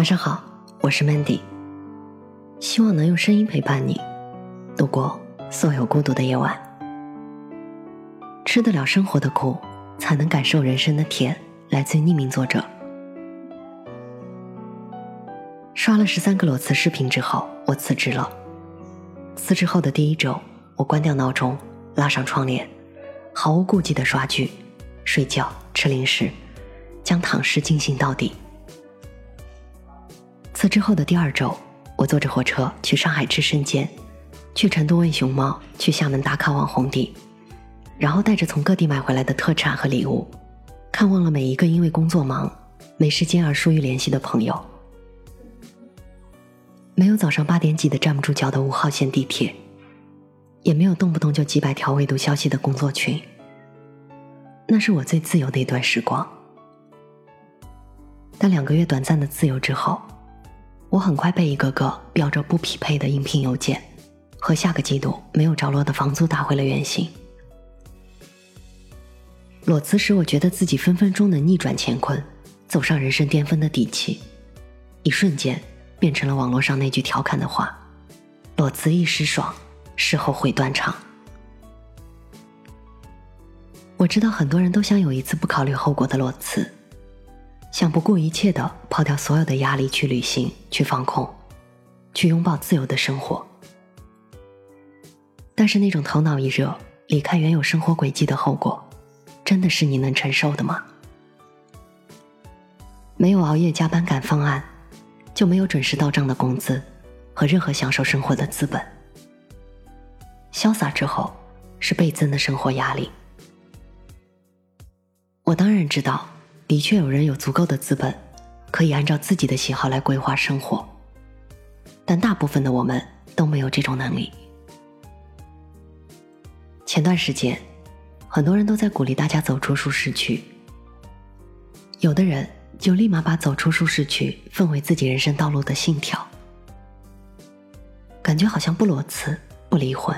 晚上好，我是 Mandy，希望能用声音陪伴你度过所有孤独的夜晚。吃得了生活的苦，才能感受人生的甜。来自于匿名作者。刷了十三个裸辞视频之后，我辞职了。辞职后的第一周，我关掉闹钟，拉上窗帘，毫无顾忌的刷剧、睡觉、吃零食，将躺尸进行到底。辞职后的第二周，我坐着火车去上海吃生煎，去成都问熊猫，去厦门打卡网红地，然后带着从各地买回来的特产和礼物，看望了每一个因为工作忙没时间而疏于联系的朋友。没有早上八点挤得站不住脚的五号线地铁，也没有动不动就几百条未读消息的工作群。那是我最自由的一段时光。但两个月短暂的自由之后，我很快被一个个标着不匹配的应聘邮件和下个季度没有着落的房租打回了原形。裸辞使，我觉得自己分分钟能逆转乾坤，走上人生巅峰的底气，一瞬间变成了网络上那句调侃的话：“裸辞一时爽，事后悔断肠。”我知道很多人都想有一次不考虑后果的裸辞。想不顾一切的抛掉所有的压力去旅行、去放空、去拥抱自由的生活，但是那种头脑一热离开原有生活轨迹的后果，真的是你能承受的吗？没有熬夜加班赶方案，就没有准时到账的工资和任何享受生活的资本。潇洒之后是倍增的生活压力。我当然知道。的确，有人有足够的资本，可以按照自己的喜好来规划生活，但大部分的我们都没有这种能力。前段时间，很多人都在鼓励大家走出舒适区，有的人就立马把走出舒适区奉为自己人生道路的信条，感觉好像不裸辞、不离婚、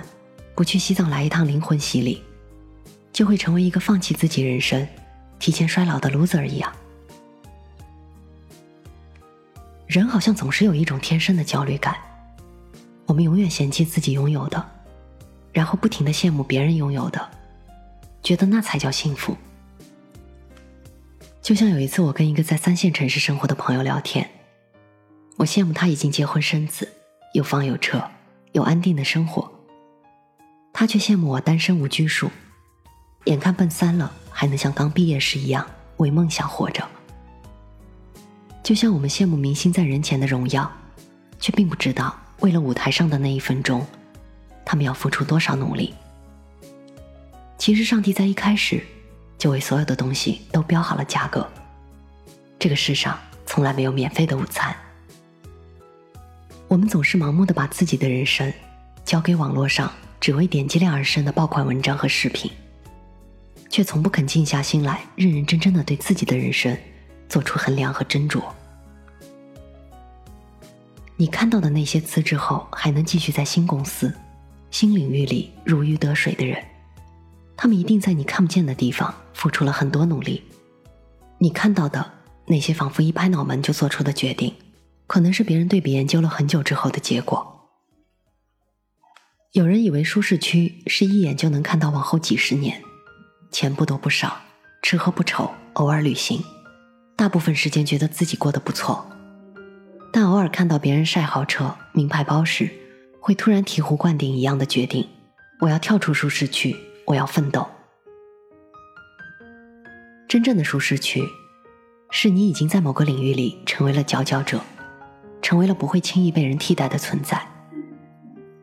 不去西藏来一趟灵魂洗礼，就会成为一个放弃自己人生。提前衰老的 loser 一样，人好像总是有一种天生的焦虑感。我们永远嫌弃自己拥有的，然后不停的羡慕别人拥有的，觉得那才叫幸福。就像有一次，我跟一个在三线城市生活的朋友聊天，我羡慕他已经结婚生子，有房有车，有安定的生活，他却羡慕我单身无拘束，眼看奔三了。还能像刚毕业时一样为梦想活着，就像我们羡慕明星在人前的荣耀，却并不知道为了舞台上的那一分钟，他们要付出多少努力。其实，上帝在一开始就为所有的东西都标好了价格。这个世上从来没有免费的午餐。我们总是盲目的把自己的人生交给网络上只为点击量而生的爆款文章和视频。却从不肯静下心来，认认真真的对自己的人生做出衡量和斟酌。你看到的那些辞职后还能继续在新公司、新领域里如鱼得水的人，他们一定在你看不见的地方付出了很多努力。你看到的那些仿佛一拍脑门就做出的决定，可能是别人对比研究了很久之后的结果。有人以为舒适区是一眼就能看到往后几十年。钱不多不少，吃喝不愁，偶尔旅行，大部分时间觉得自己过得不错，但偶尔看到别人晒豪车、名牌包时，会突然醍醐灌顶一样的决定：我要跳出舒适区，我要奋斗。真正的舒适区，是你已经在某个领域里成为了佼佼者，成为了不会轻易被人替代的存在。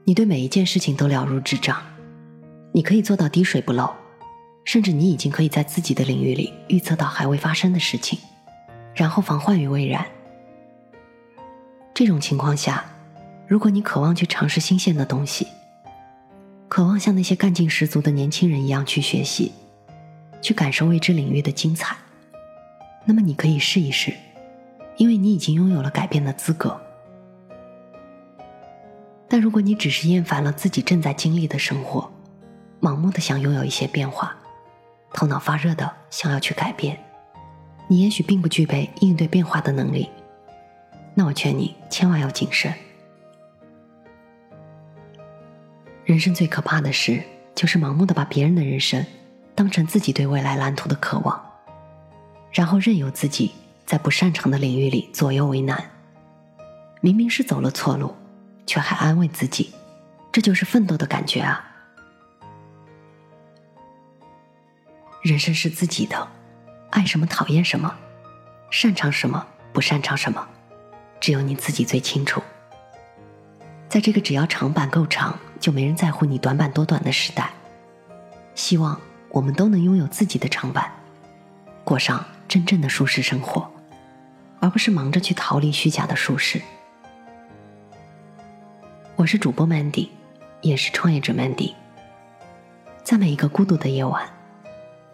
你对每一件事情都了如指掌，你可以做到滴水不漏。甚至你已经可以在自己的领域里预测到还未发生的事情，然后防患于未然。这种情况下，如果你渴望去尝试新鲜的东西，渴望像那些干劲十足的年轻人一样去学习，去感受未知领域的精彩，那么你可以试一试，因为你已经拥有了改变的资格。但如果你只是厌烦了自己正在经历的生活，盲目的想拥有一些变化，头脑发热的想要去改变，你也许并不具备应对变化的能力。那我劝你千万要谨慎。人生最可怕的事，就是盲目的把别人的人生当成自己对未来蓝图的渴望，然后任由自己在不擅长的领域里左右为难。明明是走了错路，却还安慰自己，这就是奋斗的感觉啊！人生是自己的，爱什么讨厌什么，擅长什么不擅长什么，只有你自己最清楚。在这个只要长板够长，就没人在乎你短板多短的时代，希望我们都能拥有自己的长板，过上真正的舒适生活，而不是忙着去逃离虚假的舒适。我是主播 Mandy，也是创业者 Mandy。在每一个孤独的夜晚，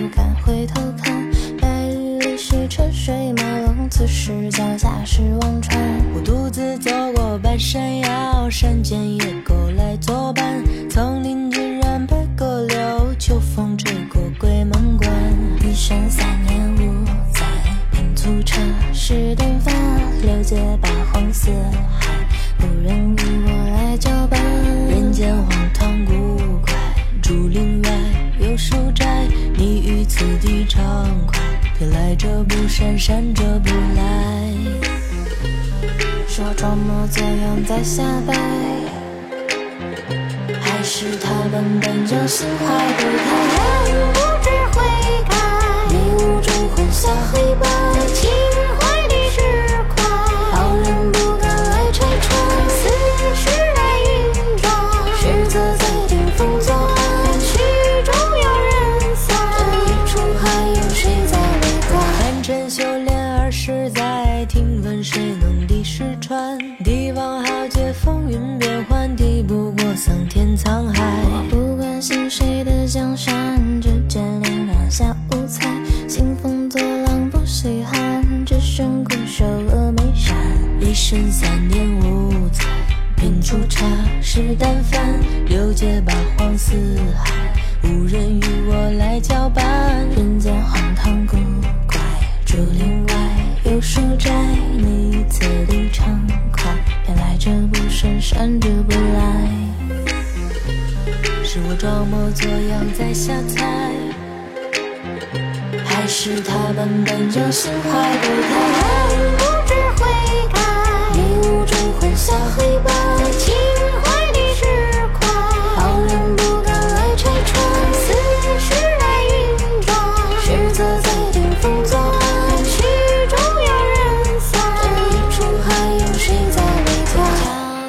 不敢回头看。白日里是车水马龙，此时脚下是忘川。我独自走过半山腰，山间野狗来作伴。丛林尽染白鸽柳，秋风吹过鬼门关。一生三年五载，拼促车是灯发，六界八荒四海，无人与我闪闪着，不来。说装模作样在瞎掰，还是他们本就心怀不开？人不知悔改，迷雾中混淆黑只剩孤守峨眉山。一生三年五载，品出茶食淡饭。六界八荒四海，无人与我来交伴。人间荒唐古怪，竹林外有书斋。你于此地畅快，偏来者不善，善者不来。是我装模作样在瞎猜，是他们本就心怀不开？人不知悔改，迷雾中混淆黑白，在情怀里释怀。好人不敢来拆穿，似是来运转。实则在顶风作案，曲终有人散。这一出还有谁在围观？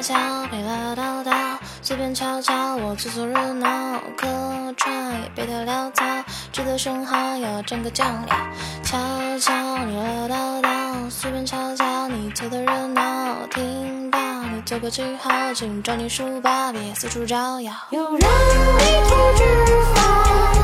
悄悄陪唠叨叨，随便瞧瞧我凑凑热闹，客串也别太潦草，值得生蚝要蘸个酱料。悄悄你唠叨叨，随便瞧瞧你凑的热闹，听到你走过记号，请抓紧书包，别四处招摇。有人迷途知返，